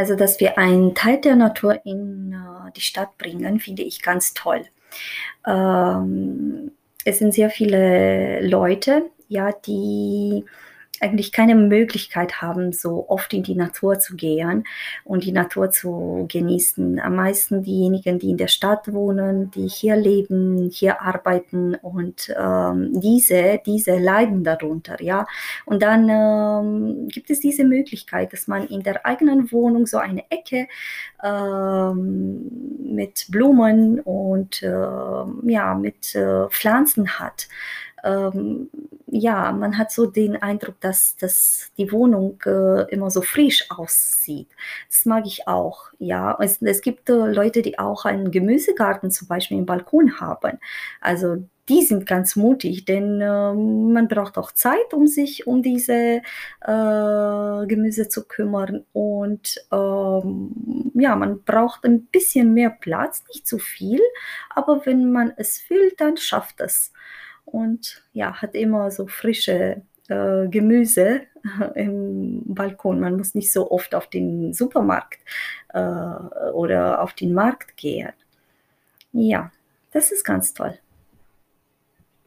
Also, dass wir einen Teil der Natur in äh, die Stadt bringen, finde ich ganz toll. Ähm, es sind sehr viele Leute, ja, die eigentlich keine Möglichkeit haben, so oft in die Natur zu gehen und die Natur zu genießen. Am meisten diejenigen, die in der Stadt wohnen, die hier leben, hier arbeiten und ähm, diese, diese leiden darunter, ja. Und dann ähm, gibt es diese Möglichkeit, dass man in der eigenen Wohnung so eine Ecke ähm, mit Blumen und äh, ja, mit äh, Pflanzen hat ähm, ja, man hat so den Eindruck, dass, dass die Wohnung äh, immer so frisch aussieht. Das mag ich auch, ja. Es, es gibt äh, Leute, die auch einen Gemüsegarten zum Beispiel im Balkon haben. Also die sind ganz mutig, denn äh, man braucht auch Zeit, um sich um diese äh, Gemüse zu kümmern. Und ähm, ja, man braucht ein bisschen mehr Platz, nicht zu viel, aber wenn man es will, dann schafft es und ja, hat immer so frische äh, Gemüse im Balkon. Man muss nicht so oft auf den Supermarkt äh, oder auf den Markt gehen. Ja, das ist ganz toll.